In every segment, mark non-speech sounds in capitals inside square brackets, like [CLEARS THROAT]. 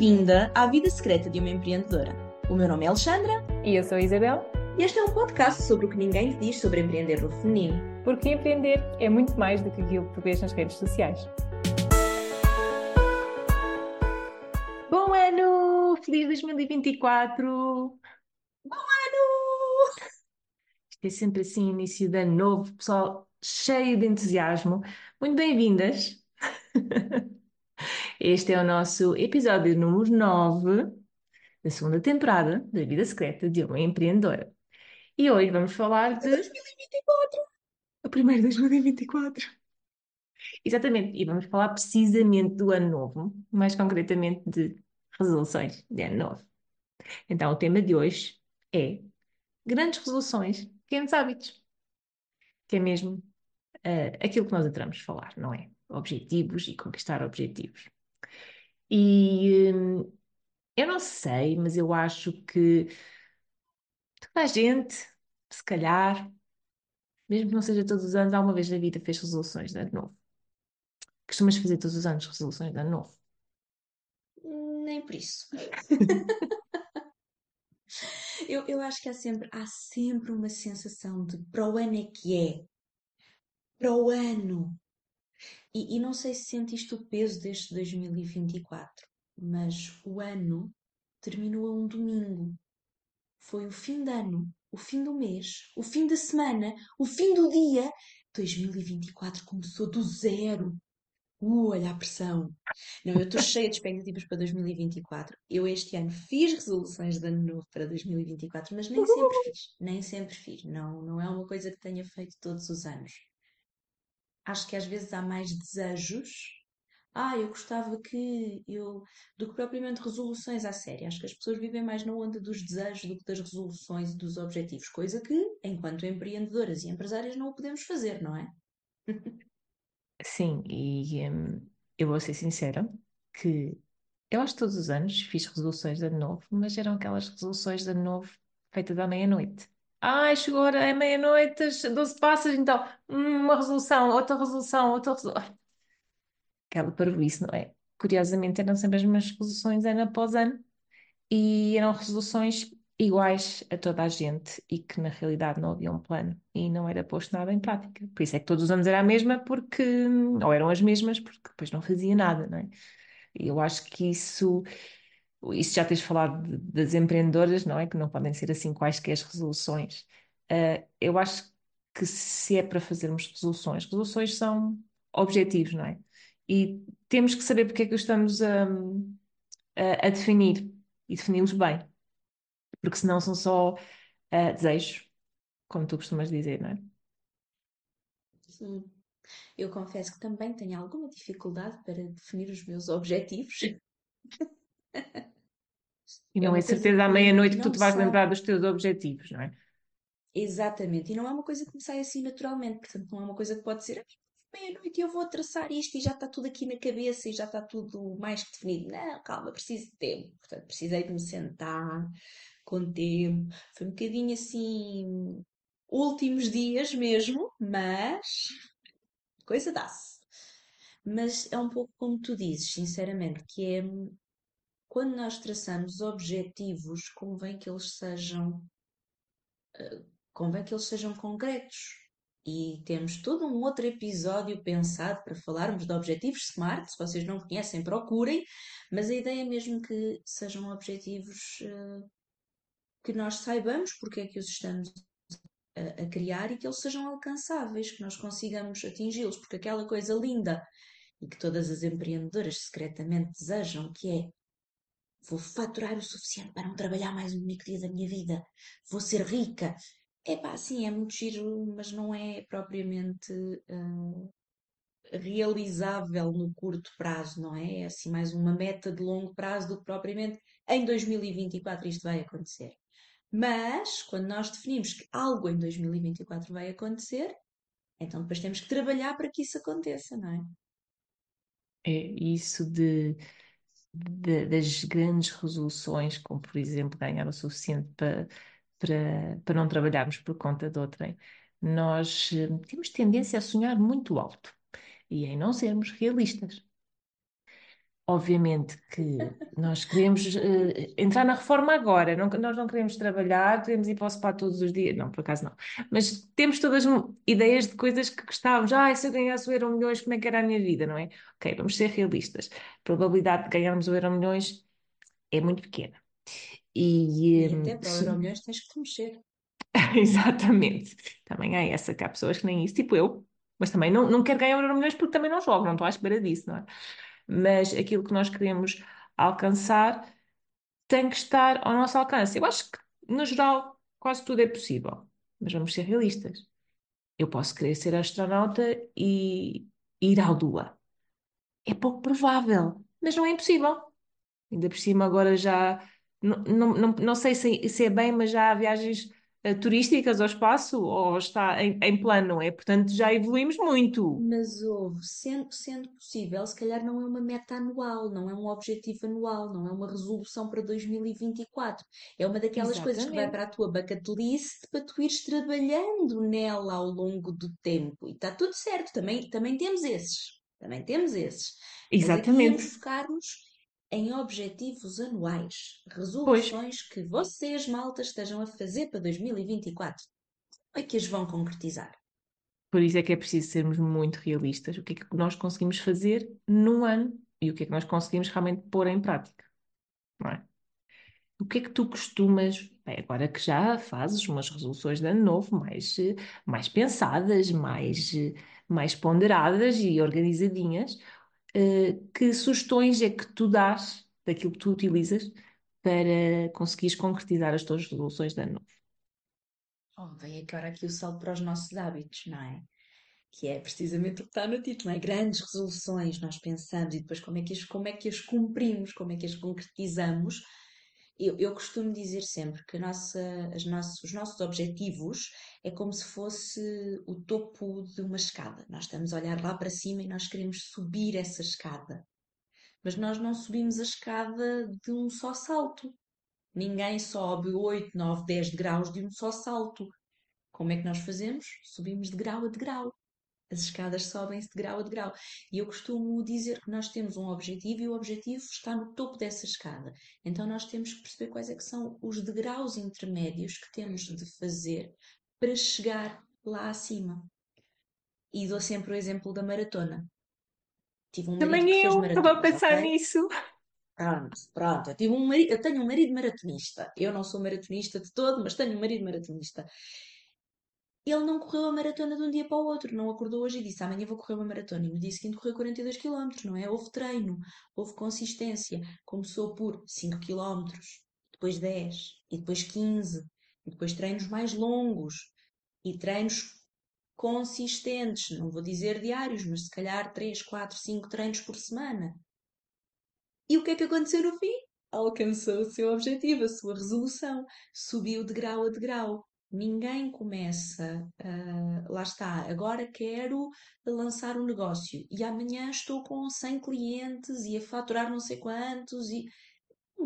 bem-vinda à vida secreta de uma empreendedora. O meu nome é Alexandra E eu sou a Isabel, e este é um podcast sobre o que ninguém lhe diz sobre empreender no feminino. porque empreender é muito mais do que aquilo que vês nas redes sociais. Bom ano! Feliz 2024! Bom ano! Isto é sempre assim, início de ano novo, pessoal cheio de entusiasmo. Muito bem-vindas! [LAUGHS] Este é o nosso episódio número 9 da segunda temporada da Vida Secreta de uma Empreendedora. E hoje vamos falar de 2024! O primeiro 2024! Exatamente, e vamos falar precisamente do ano novo, mais concretamente de resoluções de ano novo. Então, o tema de hoje é grandes resoluções, pequenos hábitos, que é mesmo eh, aquilo que nós entramos falar, não é? Objetivos e conquistar objetivos. E hum, eu não sei, mas eu acho que toda a gente, se calhar, mesmo que não seja todos os anos, alguma vez na vida fez resoluções de ano novo. Costumas fazer todos os anos resoluções de ano novo? Nem por isso. [LAUGHS] eu, eu acho que há sempre, há sempre uma sensação de para o ano é que é. Para o ano. E, e não sei se sentiste o peso deste 2024, mas o ano terminou a um domingo. Foi o fim de ano, o fim do mês, o fim da semana, o fim do dia. 2024 começou do zero. Uh, olha a pressão. Não, eu estou cheia de expectativas para 2024. Eu este ano fiz resoluções de ano novo para 2024, mas nem sempre fiz. Nem sempre fiz. Não, não é uma coisa que tenha feito todos os anos. Acho que às vezes há mais desejos. Ah, eu gostava que eu. do que propriamente resoluções à série. Acho que as pessoas vivem mais na onda dos desejos do que das resoluções e dos objetivos. Coisa que, enquanto empreendedoras e empresárias, não o podemos fazer, não é? Sim, e hum, eu vou ser sincera que eu acho que todos os anos fiz resoluções de ano novo, mas eram aquelas resoluções de ano novo feitas à meia-noite. Ai, chegou a hora, é meia-noite, as 12 passas, então, hum, uma resolução, outra resolução, outra resolução. Aquela parvoíce, não é? Curiosamente eram sempre as mesmas resoluções ano após ano e eram resoluções iguais a toda a gente e que na realidade não havia um plano e não era posto nada em prática. Por isso é que todos os anos era a mesma porque, ou eram as mesmas porque depois não fazia nada, não é? Eu acho que isso, isso já tens falado de- das empreendedoras, não é? Que não podem ser assim quaisquer as resoluções. Ah, eu acho que se é para fazermos resoluções, resoluções são objetivos, não é? E temos que saber porque é que os estamos a, a, a definir e defini-los bem, porque senão são só ah, desejos, como tu costumas dizer, não é? Sim. Eu confesso que também tenho alguma dificuldade para definir os meus objetivos. [LAUGHS] E É não é coisa certeza à meia-noite que tu te vais sai. lembrar dos teus objetivos, não é? Exatamente. E não é uma coisa que me sai assim naturalmente. Portanto, não é uma coisa que pode ser "Ah, meia-noite e eu vou traçar isto e já está tudo aqui na cabeça e já está tudo mais que definido. Não, calma, preciso de tempo. Portanto, precisei de me sentar com tempo. Foi um bocadinho assim, últimos dias mesmo, mas coisa dá-se. Mas é um pouco como tu dizes, sinceramente, que é quando nós traçamos objetivos, convém que eles sejam convém que eles sejam concretos. E temos todo um outro episódio pensado para falarmos de objetivos SMART. Se vocês não conhecem, procurem. Mas a ideia é mesmo que sejam objetivos eh, que nós saibamos porque é que os estamos a, a criar e que eles sejam alcançáveis, que nós consigamos atingi-los. Porque aquela coisa linda e que todas as empreendedoras secretamente desejam, que é vou faturar o suficiente para não trabalhar mais um único dia da minha vida, vou ser rica. É pá, sim, é muito giro, mas não é propriamente hum, realizável no curto prazo, não é? É assim mais uma meta de longo prazo do que propriamente em 2024 isto vai acontecer. Mas, quando nós definimos que algo em 2024 vai acontecer, então depois temos que trabalhar para que isso aconteça, não é? É isso de, de- das grandes resoluções, como por exemplo ganhar o suficiente para, para, para não trabalharmos por conta de outrem, nós eh, temos tendência a sonhar muito alto e em não sermos realistas. Obviamente que nós queremos eh, entrar na reforma agora, não- nós não queremos trabalhar, queremos ir para o spa todos os dias, não, por acaso não, mas temos todas ideias de coisas que gostávamos, ah, se eu ganhasse o Euro Milhões, como é que era a minha vida, não é? Ok, vamos ser realistas, a probabilidade de ganharmos o Euro Milhões é muito pequena. E, E hum, até para o Euro Milhões tens que te mexer. [LAUGHS] Exatamente. Também há essa que há pessoas que nem isso, tipo eu. Mas também não, não quero ganhar o Euromilhões porque também não jogo, não estou à espera disso, não é? Mas aquilo que nós queremos alcançar tem que estar ao nosso alcance. Eu acho que, no geral, quase tudo é possível. Mas vamos ser realistas. Eu posso querer ser astronauta e ir à Lua. É pouco provável, mas não é impossível. Ainda por cima, agora já. Não, não, não, não sei se, se é bem, mas já há viagens turísticas ao espaço ou está em, em plano, não é? Portanto, já evoluímos muito. Mas houve, sendo, sendo possível, se calhar não é uma meta anual, não é um objetivo anual, não é uma resolução para 2024. É uma daquelas coisas que vai Exatamente. para a tua bucket list para tu ires trabalhando nela ao longo do tempo. E está tudo certo, também, também temos esses. Também temos esses. Mas aqui íamos Exatamente. Em objetivos anuais, Pois, resoluções que vocês, malta, estejam a fazer para 2024. Como é que as vão concretizar? por isso é que é preciso sermos muito realistas. O que é que nós conseguimos fazer num ano e o que é que nós conseguimos realmente pôr em prática, não é? O que é que tu costumas, bem, agora que já fazes umas resoluções de ano novo mais, mais pensadas, mais, mais ponderadas e organizadinhas, eh, que sugestões é que tu dás daquilo que tu utilizas para conseguires concretizar as tuas resoluções de ano novo? Oh, vem agora aqui o salto para os nossos hábitos, não é? Que é precisamente o que está no título, é? Grandes resoluções, nós pensamos e depois como é que as, como é que as cumprimos, como é que as concretizamos. Eu, eu costumo dizer sempre que nossa, as nossos, os nossos objetivos é como se fosse o topo de uma escada. Nós estamos a olhar lá para cima e nós queremos subir essa escada. Mas nós não subimos a escada de um só salto. Ninguém sobe 8, 9, 10 graus de um só salto. Como é que nós fazemos? Subimos de grau a degrau. As escadas sobem-se de grau a degrau. E eu costumo dizer que nós temos um objetivo e o objetivo está no topo dessa escada. Então nós temos que perceber quais é que são os degraus intermédios que temos de fazer para chegar lá acima. E dou sempre o exemplo da maratona. Tive um Também eu estava a pensar ok? nisso. Pronto, pronto. Eu, tive um marido, eu tenho um marido maratonista. Eu não sou maratonista de todo, mas tenho um marido maratonista. Ele não correu a maratona de um dia para o outro, não acordou hoje e disse amanhã vou correr uma maratona. E no dia seguinte correu 42 km, não é? Houve treino, houve consistência. Começou por 5 km, depois 10, e depois 15, e depois treinos mais longos, e treinos consistentes. Não vou dizer diários, mas se calhar 3, 4, 5 treinos por semana. E o que é que aconteceu no fim? Alcançou o seu objetivo, a sua resolução. Subiu de grau a degrau. Ninguém começa, ah, lá está, agora quero lançar um negócio e amanhã estou com 100 clientes e a faturar não sei quantos e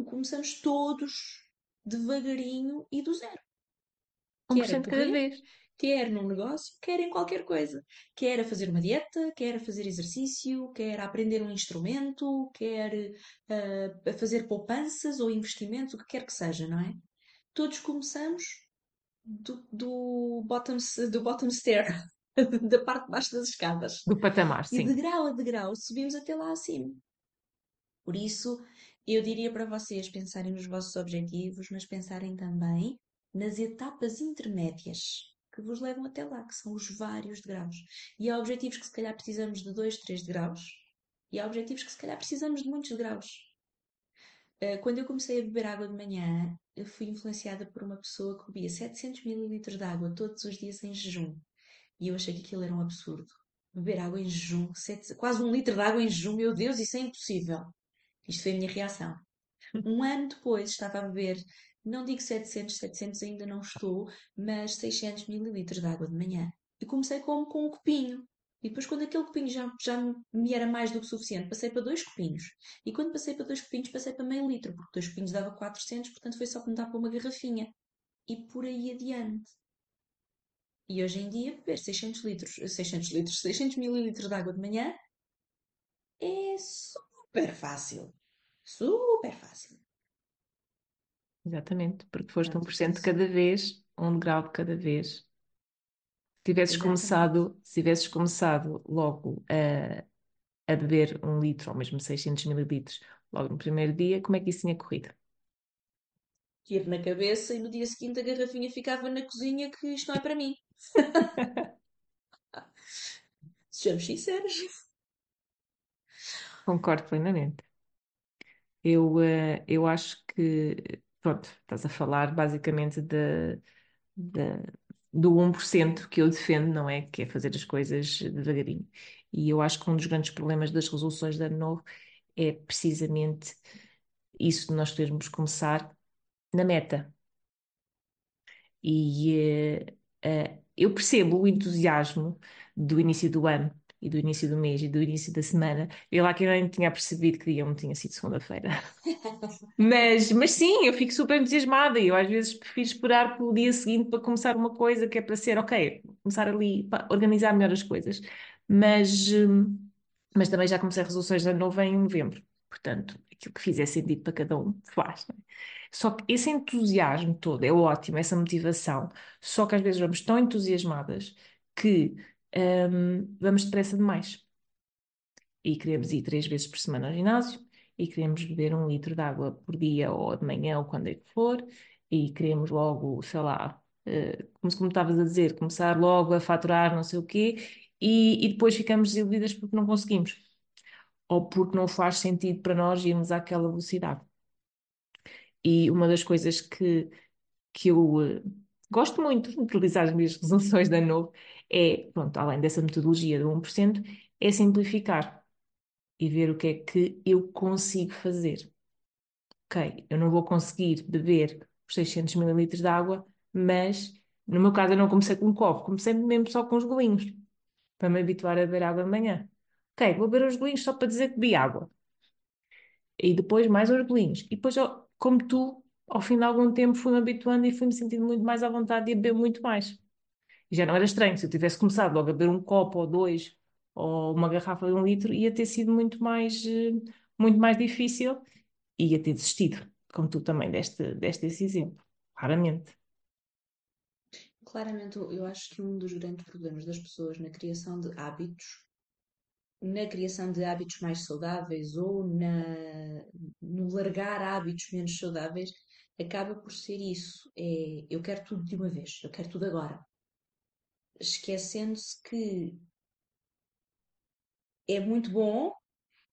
começamos todos devagarinho e do zero. Um por Quer a cento cada vez. quer num negócio, quer em qualquer coisa. Quer a fazer uma dieta, quer a fazer exercício, quer a aprender um instrumento, quer ah, a fazer poupanças ou investimentos, o que quer que seja, não é? Todos começamos do, do bottom, do bottom stair, [LAUGHS] da parte de baixo das escadas. Do patamar, E de sim. grau a degrau subimos até lá acima. Por isso, eu diria para vocês pensarem nos vossos objetivos, mas pensarem também nas etapas intermédias que vos levam até lá, que são os vários degraus. E há objetivos que se calhar precisamos de 2, 3 degraus, e há objetivos que se calhar precisamos de muitos degraus. Uh, Quando eu comecei a beber água de manhã, eu fui influenciada por uma pessoa que bebia 700 ml de água todos os dias em jejum. E eu achei que aquilo era um absurdo. Beber água em jejum, sete- quase um litro de água em jejum, meu Deus, isso é impossível. Isto foi a minha reação. Um [LAUGHS] ano depois estava a beber, não digo 700, 700 ainda não estou, mas 600 mililitros de água de manhã. E comecei como com um copinho. E depois, quando aquele copinho já, já me era mais do que suficiente, passei para dois copinhos. E quando passei para dois copinhos, passei para meio litro, porque dois copinhos dava 400, portanto foi só para me dar para uma garrafinha. E por aí adiante. E hoje em dia, beber 600 litros, 600 litros, 600 mililitros de água de manhã é super fácil. Super fácil. Exatamente, porque foste Pronto, 1% de cada vez, um degrau de cada vez. Se tivesses começado, se tivesses começado logo a, a beber um litro, ou mesmo 600 mililitros, logo no primeiro dia, como é que isso tinha corrido? Tiro na cabeça e no dia seguinte a garrafinha ficava na cozinha que isto não é para mim. [LAUGHS] Sejamos sinceros. Concordo plenamente. Eu, eh, eu acho que, pronto, estás a falar basicamente de, de- do 1% que eu defendo, não é? Que é fazer as coisas devagarinho. E eu acho que um dos grandes problemas das resoluções de ano novo é precisamente isso de nós querermos começar na meta. E eh, eh, eu percebo o entusiasmo do início do ano e do início do mês e do início da semana. Eu lá que eu nem tinha percebido que dia não tinha sido segunda-feira. [LAUGHS] Mas, mas sim, eu fico super entusiasmada e eu às vezes prefiro esperar pelo dia seguinte para começar uma coisa que é para ser, ok, começar ali, para organizar melhor as coisas. Mas, hum, mas também já comecei resoluções de ano novo em novembro. Portanto, aquilo que fizer sentido para cada um, faz. é? Só que esse entusiasmo todo é ótimo, essa motivação. Só que às vezes vamos tão entusiasmadas que hum, vamos depressa demais. E queremos ir três vezes por semana ao ginásio, e queremos beber um litro de água por dia ou de manhã ou quando é que for, e queremos logo, sei lá, eh, como, como estavas a dizer, começar logo a faturar não sei o quê, e, e depois ficamos desiludidas porque não conseguimos, ou porque não faz sentido para nós irmos àquela velocidade. E uma das coisas que, que eu eh, gosto muito de utilizar as minhas resoluções ano novo é, pronto, além dessa metodologia do 1%, é simplificar e ver o que é que eu consigo fazer. Ok, eu não vou conseguir beber os 600 mililitros de água, mas no meu caso eu não comecei com um copo, comecei mesmo só com os golinhos, para me habituar a beber água de manhã. Ok, vou beber os golinhos só para dizer que bebi água. E depois mais uns golinhos. E depois, como tu, ao fim de algum tempo fui-me habituando e fui-me sentindo muito mais à vontade de beber muito mais. E já não era estranho, se eu tivesse começado logo a beber um copo ou dois, ou uma garrafa de um litro, ia ter sido muito mais, eh, muito mais difícil e ia ter desistido, como tu também deste, deste esse exemplo, claramente. Claramente, eu acho que um dos grandes problemas das pessoas na criação de hábitos, na criação de hábitos mais saudáveis ou na, no largar hábitos menos saudáveis, acaba por ser isso. É, eu quero tudo de uma vez, eu quero tudo agora. Esquecendo-se que é muito bom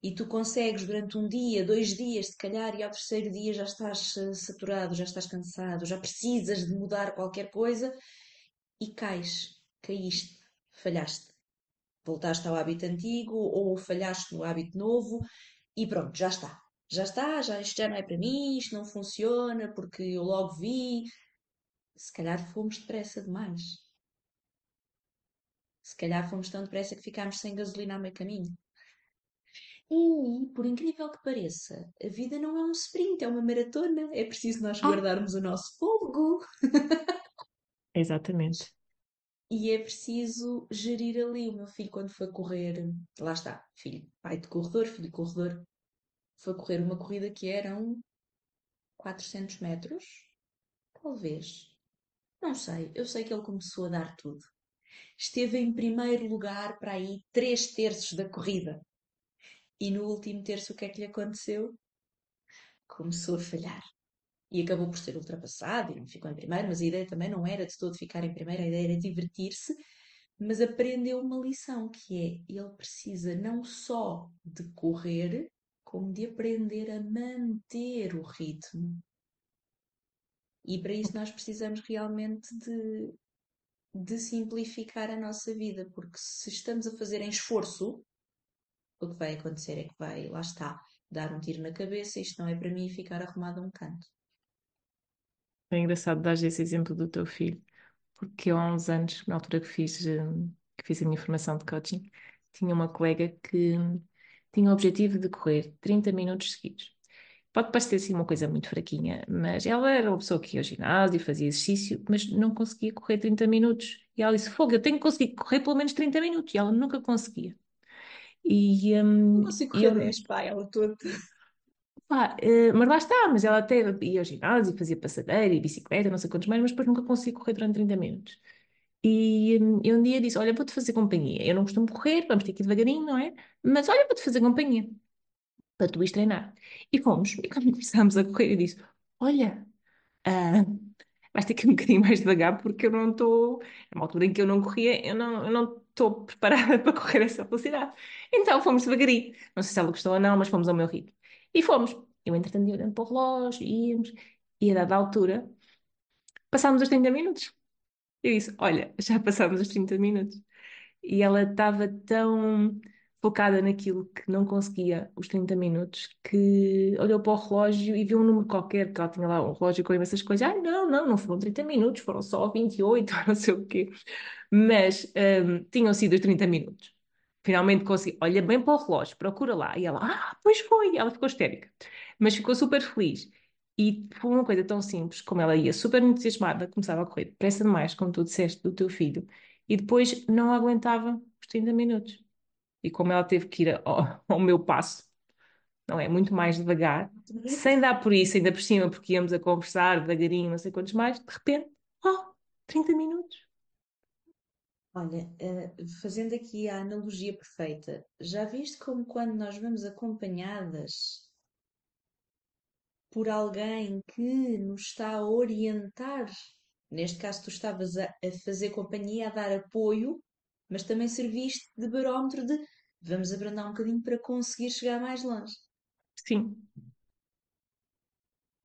e tu consegues durante um dia, dois dias, se calhar, e ao terceiro dia já estás eh, saturado, já estás cansado, já precisas de mudar qualquer coisa e cais, caíste, falhaste. Voltaste ao hábito antigo ou falhaste no hábito novo e pronto, já está. Já está, já, isto já não é para mim, isto não funciona porque eu logo vi. Se calhar fomos depressa demais. Se calhar fomos tão depressa que ficámos sem gasolina a meio caminho. E, por incrível que pareça, a vida não é um sprint, é uma maratona. É preciso nós Ah. guardarmos o nosso fôlego. Exatamente. E é preciso gerir ali. O meu filho, quando foi correr, lá está, filho, pai de corredor, filho de corredor, foi correr uma corrida que eram 400 metros, talvez. Não sei, eu sei que ele começou a dar tudo. Esteve em primeiro lugar para aí três terços da corrida. E no último terço, o que é que lhe aconteceu? Começou a falhar. E acabou por ser ultrapassado e não ficou em primeiro, mas a ideia também não era de todo ficar em primeiro, a ideia era divertir-se, mas aprendeu uma lição que é ele precisa não só de correr, como de aprender a manter o ritmo. E para isso nós precisamos realmente de, de simplificar a nossa vida, porque se estamos a fazer em esforço, o que vai acontecer é que vai, lá está, dar um tiro na cabeça, isto não é para mim ficar arrumado a um canto. É engraçado dar esse exemplo do teu filho, porque eu há uns anos, na altura que fiz, eh, que fiz a minha formação de coaching, tinha uma colega que tinha o objetivo de correr 30 minutos seguidos. Pode parecer assim uma coisa muito fraquinha, mas ela era uma pessoa que ia ao ginásio, fazia exercício, mas não conseguia correr 30 minutos. E ela disse: Fogo, eu tenho que conseguir correr pelo menos 30 minutos. E ela nunca conseguia. E, hum, Não consigo correr eu- 10, pá, ela toda. pá, eh, mas lá está, mas ela até ia ao ginásio, fazia passadeira e bicicleta, não sei quantos mais, mas depois nunca consigo correr durante 30 minutos. E, hum, e um dia disse: Olha, vou-te fazer companhia. Eu não costumo correr, vamos ter que ir devagarinho, não é? Mas olha, vou-te fazer companhia para tu ires treinar. E fomos. E quando [LAUGHS] começámos a correr, eu disse: Olha, ah, vais ter que ir um [LAUGHS] bocadinho mais devagar porque eu não estou. É uma altura em que eu não corria, eu não eu não estou [LAUGHS] preparada para correr essa velocidade. Então fomos devagarinho. Não sei se ela gostou ou não, mas fomos ao meu ritmo. E fomos. Eu, entretanto, ia olhando para o relógio, íamos. E a dada altura, passámos os 30 minutos. Eu disse: Olha, já passámos os 30 minutos. E ela estava tão focada naquilo que não conseguia os 30 minutos que olhou para o relógio e viu um número qualquer, que ela tinha lá um relógio com imensas coisas. Ah, não, não, não foram 30 minutos, foram só 28, ou [LAUGHS] não sei o quê. Mas hum, tinham sido os 30 minutos. Finalmente consegui. Olha bem para o relógio, procura lá. E ela, ah, pois foi. Ela ficou histérica. Mas ficou super feliz. E foi uma coisa tão simples como ela ia super entusiasmada, começava a correr depressa demais, como tu disseste do teu filho, e depois não aguentava os 30 minutos. E como ela teve que ir ao, [LAUGHS] ao meu passo, não é? Muito mais devagar, sem dar por isso, ainda por cima, porque íamos a conversar devagarinho, não sei quantos mais, de repente, oh, 30 minutos. Olha, eh, fazendo aqui a analogia perfeita, já viste como quando nós vamos acompanhadas por alguém que nos está a orientar, neste caso tu estavas a, a fazer companhia, a dar apoio, mas também serviste de barómetro de vamos abrandar um bocadinho para conseguir chegar mais longe. Sim,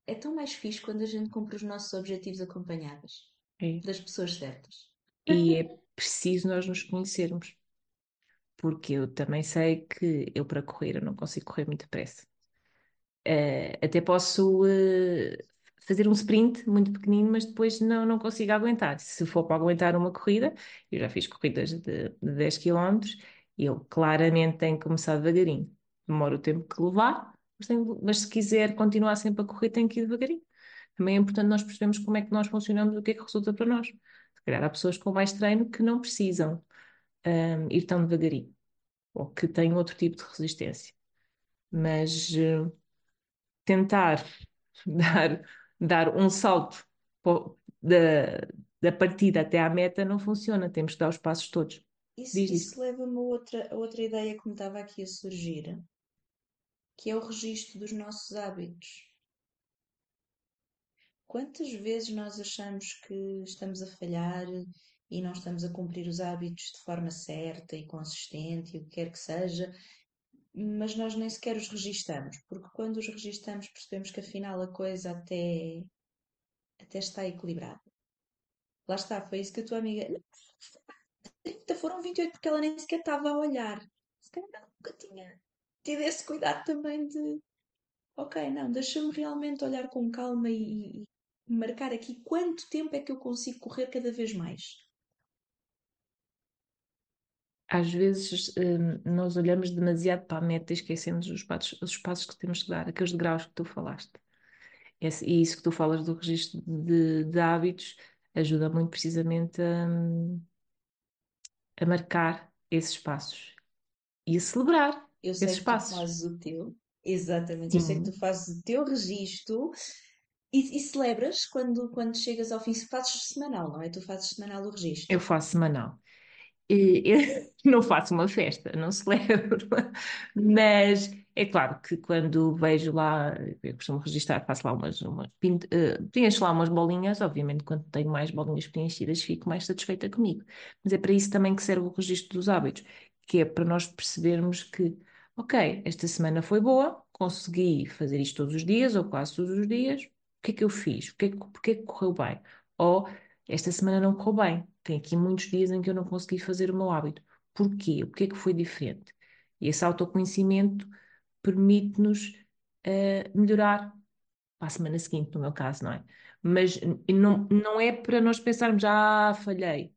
É tão mais fixe quando a gente cumpre os nossos objetivos acompanhadas é. das pessoas certas. E é preciso nós nos conhecermos. Porque eu também sei que eu, para correr, eu não consigo correr muito depressa. Eh, até posso eh, fazer um sprint muito pequenino, mas depois não, não consigo aguentar. Se for para aguentar uma corrida, eu já fiz corridas de, de 10 km, eu claramente tenho que começar devagarinho. Demora o tempo que levar, mas, tenho- mas se quiser continuar sempre a correr, tenho que ir devagarinho. Também é importante nós percebermos como é que nós funcionamos o que é que resulta para nós. Se calhar há pessoas com mais treino que não precisam, ahm, ir tão devagarinho, ou que têm outro tipo de resistência. Mas eh, tentar dar, dar um salto da, da partida até à meta não funciona, temos que dar os passos todos. Isso, isso leva-me a outra, a outra ideia que me estava aqui a surgir, que é o registro dos nossos hábitos. Quantas vezes nós achamos que estamos a falhar e não estamos a cumprir os hábitos de forma certa e consistente e o que quer que seja, mas nós nem sequer os registamos, porque quando os registamos percebemos que afinal a coisa até, até está equilibrada. Lá está, foi isso que a tua amiga. Não, 30, foram 28 porque ela nem sequer estava a olhar. Se calhar ela nunca tinha tido esse cuidado também de ok, não, deixa-me realmente olhar com calma e, e marcar aqui quanto tempo é que eu consigo correr cada vez mais. Às vezes hum, nós olhamos demasiado para a meta e esquecemos os passos, os passos que temos que dar, aqueles degraus que tu falaste. Esse- e isso que tu falas do registro de, de hábitos ajuda muito precisamente a, a marcar esses passos e a celebrar Eu sei esses que tu passos. fazes o teu, exatamente, eu sei que tu fazes o teu registro e, e celebras quando, quando chegas ao fim, fazes semanal, não é? Tu fazes semanal o registro. Eu faço semanal. E [LAUGHS] não faço uma festa, não celebro, mas é claro que quando vejo lá, eu costumo registrar, faço lá umas, umas eh, preencho lá umas bolinhas, obviamente quando tenho mais bolinhas preenchidas fico mais satisfeita comigo, mas é para isso também que serve o registro dos hábitos, que é para nós percebermos que, ok, esta semana foi boa, consegui fazer isto todos os dias, ou quase todos os dias, o que é que eu fiz? O que é que, porque é que correu bem? Ou esta semana não correu bem. Tem aqui muitos dias em que eu não consegui fazer o meu hábito. Porquê? O que é que foi diferente? E esse autoconhecimento permite-nos eh, melhorar para a semana seguinte, no meu caso, não é? Mas não, não é para nós pensarmos, ah, falhei.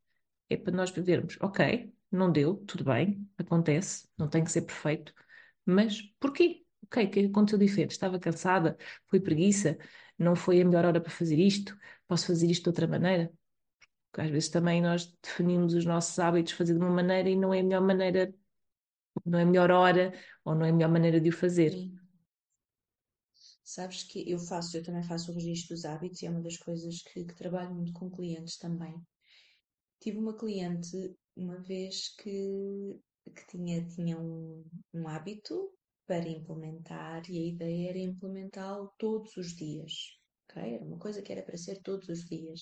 É para nós vermos, ok, não deu, tudo bem, acontece, não tem que ser perfeito, mas porquê? Ok, o é que aconteceu diferente? Estava cansada? Foi preguiça? Não foi a melhor hora para fazer isto? Posso fazer isto de outra maneira? Porque às vezes também nós definimos os nossos hábitos fazer de uma maneira e não é a melhor maneira não é a melhor hora ou não é a melhor maneira de o fazer. Sim. Sabes que eu faço, eu também faço o registro dos hábitos e é uma das coisas que, que trabalho muito com clientes também. Tive uma cliente uma vez que, que tinha, tinha um, um hábito para implementar e a ideia era implementá-lo todos os dias. Ok? Era uma coisa que era para ser todos os dias.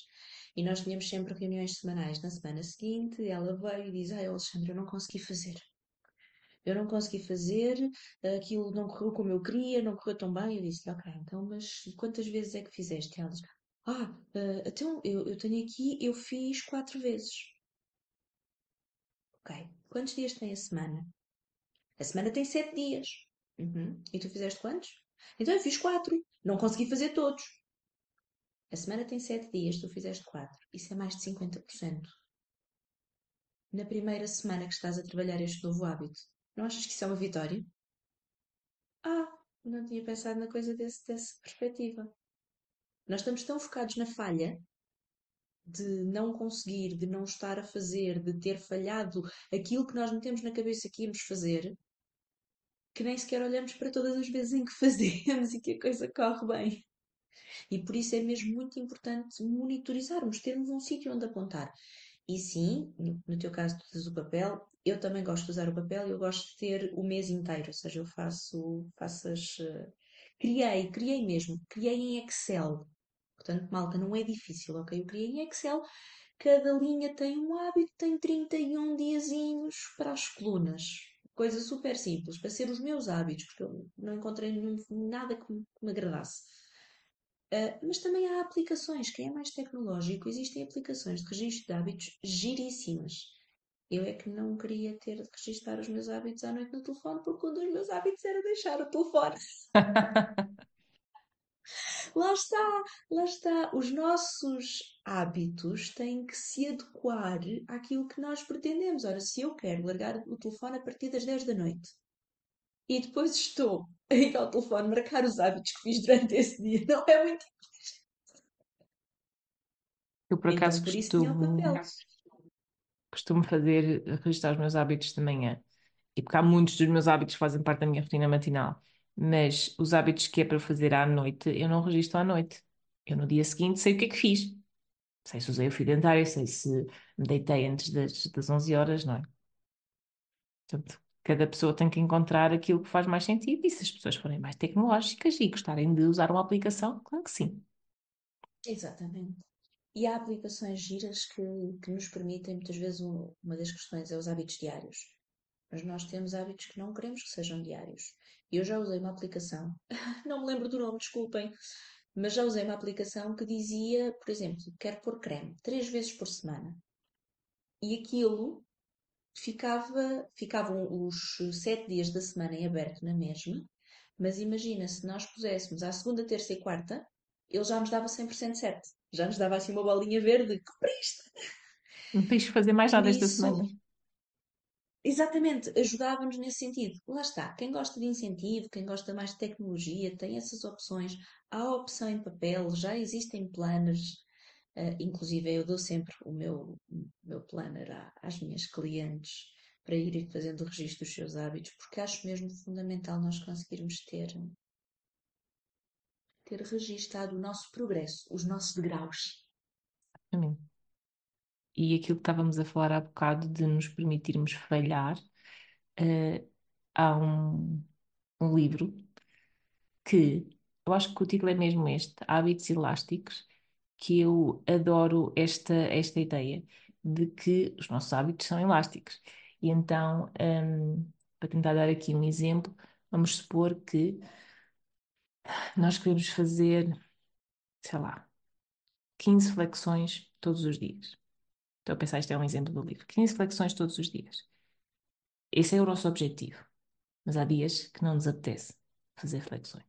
E nós tínhamos sempre reuniões semanais. Na semana seguinte, ela veio e diz: Ai, Alexandre, eu não consegui fazer. Eu não consegui fazer, aquilo não correu como eu queria, não correu tão bem. Eu disse: Ok, então, mas quantas vezes é que fizeste? Ela diz: Ah, uh, então eu, eu tenho aqui, eu fiz quatro vezes. Ok, quantos dias tem a semana? A semana tem sete dias. Uhum. E tu fizeste quantos? Então eu fiz quatro. Não consegui fazer todos. A semana tem sete dias, tu fizeste quatro. Isso é mais de 50%. Na primeira semana que estás a trabalhar este novo hábito, não achas que isso é uma vitória? Ah, não tinha pensado na coisa desse, dessa perspectiva. Nós estamos tão focados na falha de não conseguir, de não estar a fazer, de ter falhado aquilo que nós metemos na cabeça que íamos fazer, que nem sequer olhamos para todas as vezes em que [LAUGHS] fazemos e que a coisa corre bem. E por isso é mesmo muito importante monitorizarmos, termos um sítio onde apontar. E sim, no teu caso, tu usas o papel, eu também gosto de usar o papel e eu gosto de ter o mês inteiro, ou seja, eu faço, faço as. Uh, criei, criei mesmo, criei em Excel. Portanto, malta, não é difícil, ok? Eu criei em Excel, cada linha tem um hábito, tem 31 diazinhos para as colunas. Coisa super simples, para ser os meus hábitos, porque eu não encontrei nenhum, nada que me, que me agradasse. Uh, mas também há aplicações, quem é mais tecnológico, existem aplicações de registro de hábitos giríssimas. Eu é que não queria ter de registrar os meus hábitos à noite no telefone, porque um dos meus hábitos era deixar o telefone. [LAUGHS] lá está, lá está. Os nossos hábitos têm que se adequar àquilo que nós pretendemos. Ora, se eu quero largar o telefone a partir das 10 da noite e depois estou a ir ao telefone marcar os hábitos que fiz durante esse dia, não é muito Eu, por então, acaso, por isso tinha o costumo, papel. costumo fazer, registrar os meus hábitos de manhã. E porque há muitos dos meus hábitos que fazem parte da minha rotina matinal. Mas os hábitos que é para fazer à noite, eu não registro à noite. Eu no dia seguinte sei o que é que fiz. Sei se usei o fio dentário, sei se me deitei antes das, das 11 horas, não é? Portanto, cada pessoa tem que encontrar aquilo que faz mais sentido e se as pessoas forem mais tecnológicas e gostarem de usar uma aplicação, claro que sim. Exatamente. E há aplicações giras que, que nos permitem, muitas vezes, um, uma das questões é os hábitos diários. Mas nós temos hábitos que não queremos que sejam diários. Eu já usei uma aplicação, [LAUGHS] não me lembro do nome, desculpem, mas já usei uma aplicação que dizia, por exemplo, quero pôr creme três vezes por semana. E aquilo ficava, ficavam os sete dias da semana em aberto na mesma, mas imagina se nós puséssemos à segunda, terça e quarta, ele já nos dava 100% certo. Já nos dava assim uma bolinha verde, cumpriste! Não tens que fazer mais nada esta semana. Exatamente, ajudava-nos nesse sentido. Lá está, quem gosta de incentivo, quem gosta mais de tecnologia, tem essas opções. Há a opção em papel, já existem planners. Uh, inclusive, eu dou sempre o meu, meu planner às minhas clientes para irem fazendo o registro dos seus hábitos, porque acho mesmo fundamental nós conseguirmos ter, ter registado o nosso progresso, os nossos degraus. Exatamente. E aquilo que estávamos a falar há bocado de nos permitirmos falhar, uh, há um, um livro que eu acho que o título é mesmo este, Hábitos Elásticos, que eu adoro esta, esta ideia de que os nossos hábitos são elásticos. E então, um, para tentar dar aqui um exemplo, vamos supor que nós queremos fazer, sei lá, 15 flexões todos os dias. Estou a pensar, isto é um exemplo do livro. 15 flexões todos os dias. Esse é o nosso objetivo. Mas há dias que não nos apetece fazer flexões.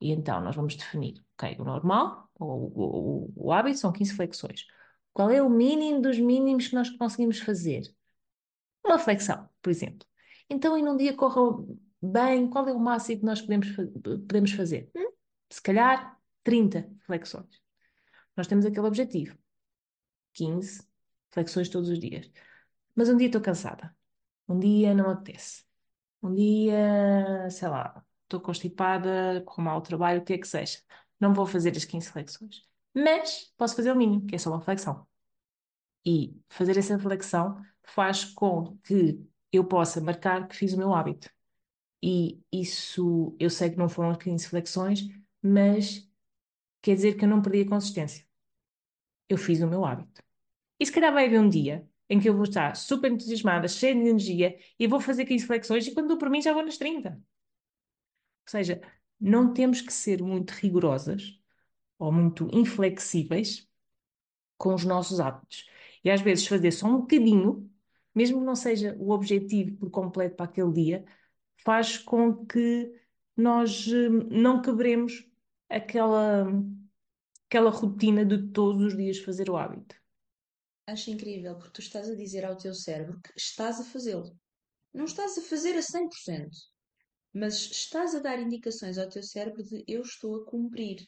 E então nós vamos definir, ok, o normal, ou o, o, o hábito são 15 flexões. Qual é o mínimo dos mínimos que nós conseguimos fazer? Uma flexão, por exemplo. Então, em um dia corra bem, qual é o máximo que nós podemos, podemos fazer? Hum? Se calhar 30 flexões. Nós temos aquele objetivo. 15 flexões todos os dias. Mas um dia estou cansada. Um dia não apetece. Um dia, sei lá, estou constipada, com mau trabalho, o que é que seja. Não vou fazer as 15 flexões. Mas posso fazer o mínimo, que é só uma flexão. E fazer essa flexão faz com que eu possa marcar que fiz o meu hábito. E isso, eu sei que não foram 15 flexões, mas quer dizer que eu não perdi a consistência. Eu fiz o meu hábito. E se calhar vai haver um dia em que eu vou estar super entusiasmada, cheia de energia e vou fazer 15 flexões e quando dou por mim já vou nas 30. Ou seja, não temos que ser muito rigorosas ou muito inflexíveis com os nossos hábitos. E às vezes fazer só um bocadinho, mesmo que não seja o objetivo por completo para aquele dia, faz com que nós hum, não quebremos aquela, aquela rotina de todos os dias fazer o hábito. Acho incrível, porque tu estás a dizer ao teu cérebro que estás a fazê-lo. Não estás a fazer a 100%, mas estás a dar indicações ao teu cérebro de eu estou a cumprir.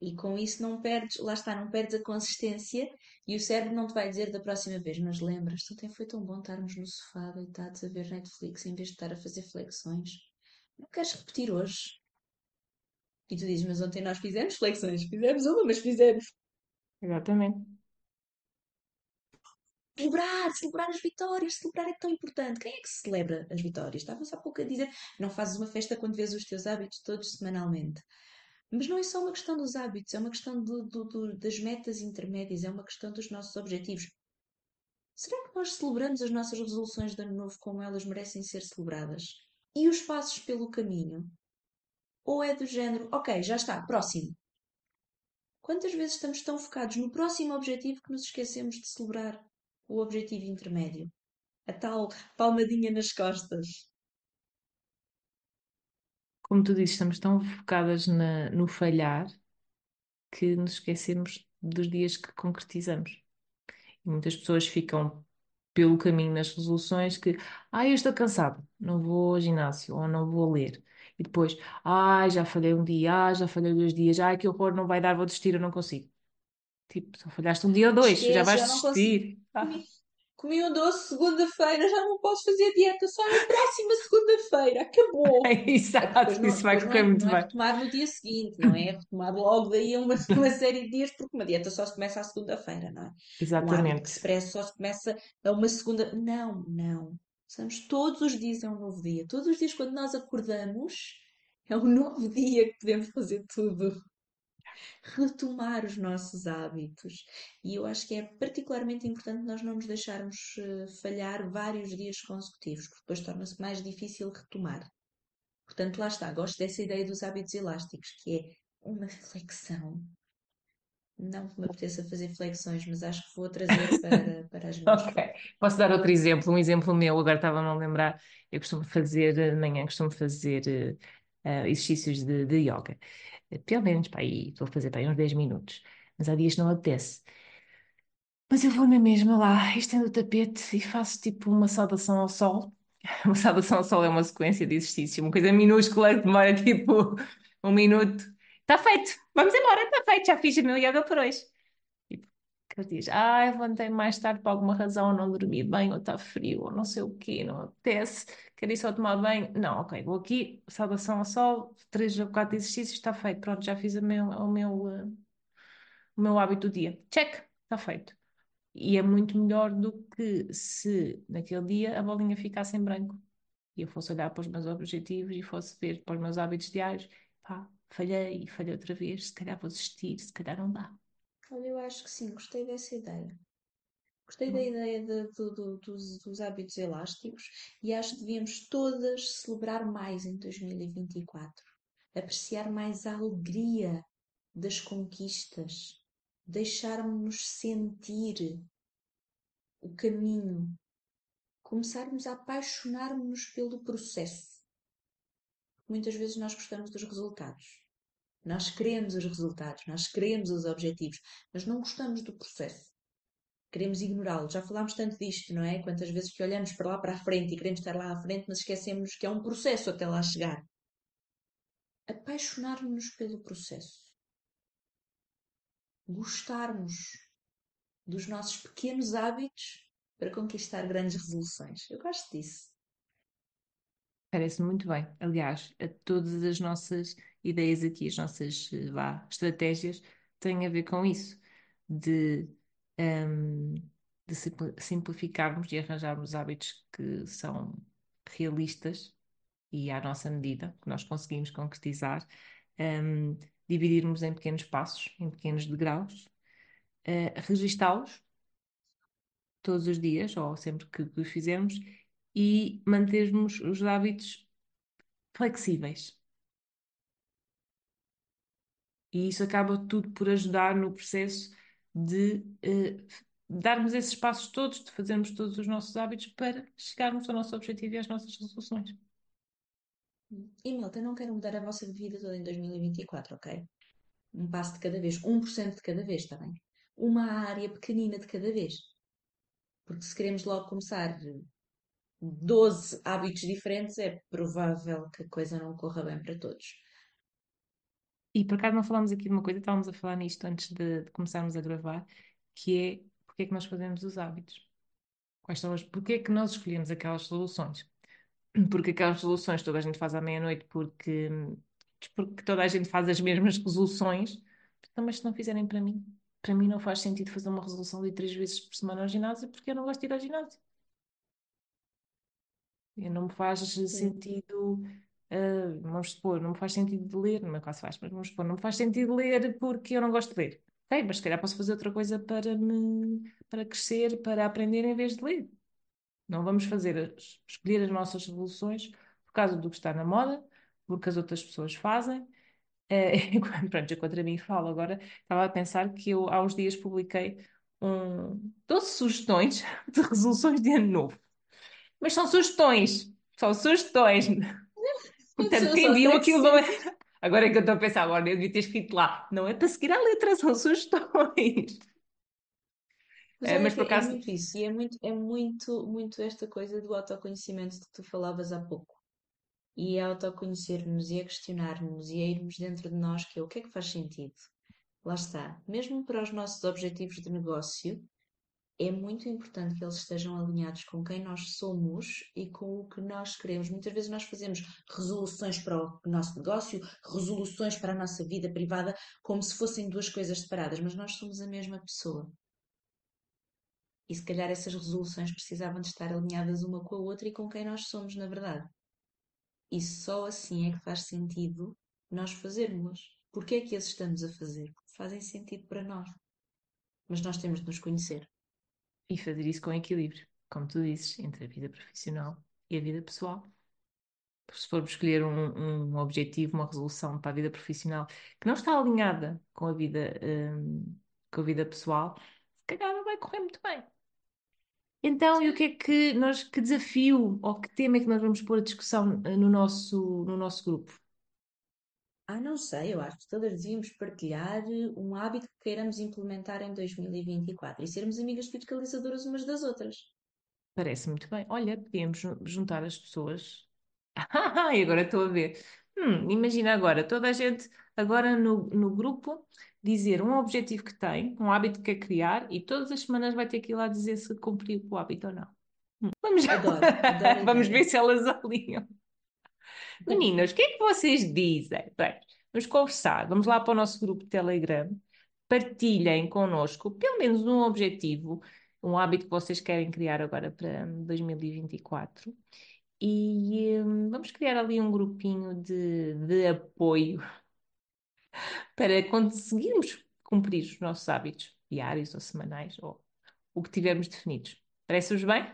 E com isso não perdes, lá está, não perdes a consistência e o cérebro não te vai dizer da próxima vez, mas lembras, ontem foi tão bom estarmos no sofá deitados a ver Netflix em vez de estar a fazer flexões. Não queres repetir hoje? E tu dizes, mas ontem nós fizemos flexões, fizemos uma, mas fizemos. Exatamente. Celebrar, celebrar as vitórias, celebrar é tão importante. Quem é que celebra as vitórias? Estava-se há pouco a dizer, não fazes uma festa quando vês os teus hábitos todos semanalmente. Mas não é só uma questão dos hábitos, é uma questão do, do, do, das metas intermédias, é uma questão dos nossos objetivos. Será que nós celebramos as nossas resoluções de ano novo como elas merecem ser celebradas? E os passos pelo caminho? Ou é do género, ok, já está, próximo. Quantas vezes estamos tão focados no próximo objetivo que nos esquecemos de celebrar o objetivo intermédio? A tal palmadinha nas costas. Como tu dizes, estamos tão focadas na, no falhar que nos esquecemos dos dias que concretizamos. E muitas pessoas ficam pelo caminho nas resoluções que, ah, eu estou cansado, não vou ao ginásio ou não vou ler. E depois, ah, já falhei um dia, ah, já falhei dois dias, ah, que horror, não vai dar, vou desistir, eu não consigo. Tipo, só falhaste um dia ou dois, já Esquece, vais já desistir. Comi, comi um doce segunda-feira, já não posso fazer dieta, só na próxima segunda-feira, acabou. [LAUGHS] Exato, não, isso vai depois não correr é, muito não é bem. retomar no dia seguinte, não é [LAUGHS] retomar logo daí uma, uma série de dias, porque uma dieta só se começa à segunda-feira, não é? Um Exatamente. parece só se começa a uma segunda. Não, não. Estamos todos os dias é um novo dia. Todos os dias, quando nós acordamos, é um [LAUGHS] novo dia que podemos fazer tudo. Retomar os nossos hábitos. E eu acho que é particularmente importante nós não nos deixarmos eh, falhar vários dias consecutivos, porque depois torna-se mais difícil retomar. Portanto, lá está. Gosto dessa ideia dos hábitos elásticos, que é uma flexão. Não que me apeteça fazer flexões, mas acho que vou trazer [LAUGHS] para, para as minhas Ok. Posso dar outro exemplo? Um exemplo meu, agora estava-me a lembrar. Eu costumo fazer, eh, de manhã, costumo fazer eh, exercícios de, de yoga. Eh, Pelo menos para aí, a fazer para aí uns 10 minutos. Mas há dias que não apetece. Mas eu vou na mesma lá, estendo o tapete e faço tipo uma saudação ao sol. [LAUGHS] Uma saudação ao sol é uma sequência de exercício, uma coisa minúscula que demora [LAUGHS] tipo um minuto. Está feito, vamos embora, está feito, já fiz o meu yoga por hoje. Que diz, ah, levantei mais tarde por alguma razão, não dormi bem, ou está frio, ou não sei o quê, não apetece, queria só tomar banho. Não, ok, vou aqui, saudação ao sol, três ou quatro exercícios, está feito, pronto, já fiz o meu, o meu, eh, o meu hábito do dia. Check, está feito. E é muito melhor do que se naquele dia a bolinha ficasse em branco e eu fosse olhar para os meus objetivos e fosse ver para os meus hábitos diários, pá, falhei, falhei outra vez, se calhar vou desistir, se calhar não dá. Olha, eu acho que sim, gostei dessa ideia. Gostei da ideia de- do- do- dos, dos hábitos elásticos e acho que devíamos todas celebrar mais em 2024. Apreciar mais a alegria das conquistas, deixarmos-nos sentir o caminho, começarmos a apaixonar-nos pelo processo. Muitas vezes nós gostamos dos resultados. Nós queremos os resultados, nós queremos os objetivos, mas não gostamos do processo. Queremos ignorá-lo. Já falámos tanto disto, não é? Quantas vezes que olhamos para lá para a frente e queremos estar lá à frente, mas esquecemos que é um processo até lá chegar. Apaixonar-nos pelo processo. Gostarmos dos nossos pequenos hábitos para conquistar grandes resoluções. Eu gosto disso. Parece muito bem. Aliás, a todas as nossas ideias aqui, as nossas eh, vá, estratégias, têm a ver com isso, de, um, de simplificarmos e arranjarmos hábitos que são realistas e à nossa medida, que nós conseguimos concretizar, um, dividirmos em pequenos passos, em pequenos degraus, uh, registá-los todos os dias, ou sempre que, que os fizermos, e mantermos os hábitos flexíveis. E isso acaba tudo por ajudar no processo de uh, darmos esses passos todos, de fazermos todos os nossos hábitos para chegarmos ao nosso objetivo e às nossas resoluções. E malta, não quero mudar a vossa vida toda em 2024, ok? Um passo de cada vez, 1% de cada vez, está bem? Uma área pequenina de cada vez. Porque se queremos logo começar 12 hábitos diferentes, é provável que a coisa não corra bem para todos. E por acaso não falámos aqui de uma coisa, estávamos a falar nisto antes de, de começarmos a gravar, que é porque é que nós fazemos os hábitos. Quais são as, porque é que nós escolhemos aquelas soluções? [CLEARS THROAT] Porque aquelas soluções toda a gente faz à meia-noite porque, porque toda a gente faz as mesmas [LAUGHS] resoluções. Então, mas se não fizerem para mim, para mim não faz sentido fazer uma resolução de três vezes por semana ao ginásio porque eu não gosto de ir ao ginásio. Não me faz sentido, uh, vamos supor, não me faz sentido de ler, não é quase faz, mas vamos supor, não me faz sentido ler porque eu não gosto de ler. Ok, mas se calhar posso fazer outra coisa para me, para crescer, para aprender em vez de ler. Não vamos fazer, escolher as nossas resoluções por causa do que está na moda, porque as outras pessoas fazem. [LAUGHS] Eh, pronto, eu contra mim falo agora, estava a pensar que eu há uns dias publiquei um, 12 sugestões [LAUGHS] de resoluções de ano novo. Mas são sugestões, são sugestões. Portanto, quem viu aquilo não é. Agora é que eu estou a pensar, agora eu devia ter escrito lá, não é para seguir a letra, são sugestões. Mas, é, mas por é acaso... é muito isso, e é muito, é muito, muito esta coisa do autoconhecimento de que tu falavas há pouco. E é autoconhecermos e a questionarmos e a irmos dentro de nós que é o que é que faz sentido. Lá está. Mesmo para os nossos objetivos de negócio, é muito importante que eles estejam alinhados com quem nós somos e com o que nós queremos. Muitas vezes nós fazemos resoluções para o nosso negócio, resoluções para a nossa vida privada, como se fossem duas coisas separadas, mas nós somos a mesma pessoa. E se calhar essas resoluções precisavam de estar alinhadas uma com a outra e com quem nós somos, na verdade. E só assim é que faz sentido nós fazermos. Porquê é que as estamos a fazer? Porque fazem sentido para nós. Mas nós temos de nos conhecer. E fazer isso com equilíbrio, como tu dizes, entre a vida profissional e a vida pessoal. Se formos escolher um, um objetivo, uma resolução para a vida profissional que não está alinhada com a vida, um, com a vida pessoal, se calhar não vai correr muito bem. Então, e o que é que nós, que desafio ou que tema é que nós vamos pôr a discussão eh, no nosso, no nosso grupo? Ah, não sei, eu acho que todas devíamos partilhar um hábito que queiramos implementar em 2024 e sermos amigas fiscalizadoras umas das outras. Parece muito bem. Olha, podíamos juntar as pessoas. Ah, [LAUGHS] e agora estou a ver. Hum, imagina agora, toda a gente agora no, no grupo dizer um objetivo que tem, um hábito que quer criar e todas as semanas vai ter que ir lá dizer se cumpriu o hábito ou não. Hum, vamos, adoro, adoro [LAUGHS] vamos ver se elas [LAUGHS] alinham. Meninas, o que é que vocês dizem? Bem, vamos conversar, vamos lá para o nosso grupo de Telegram, partilhem connosco pelo menos um objetivo, um hábito que vocês querem criar agora para 2024 e hum, vamos criar ali um grupinho de, de apoio [LAUGHS] para conseguirmos cumprir os nossos hábitos diários ou semanais ou o que tivermos definidos. Parece-vos bem?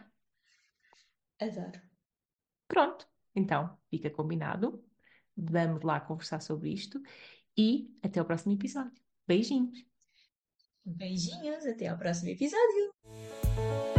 Adoro. Pronto. Então, fica combinado. Vamos lá conversar sobre isto e até o próximo episódio. Beijinhos. Beijinhos, até ao próximo episódio.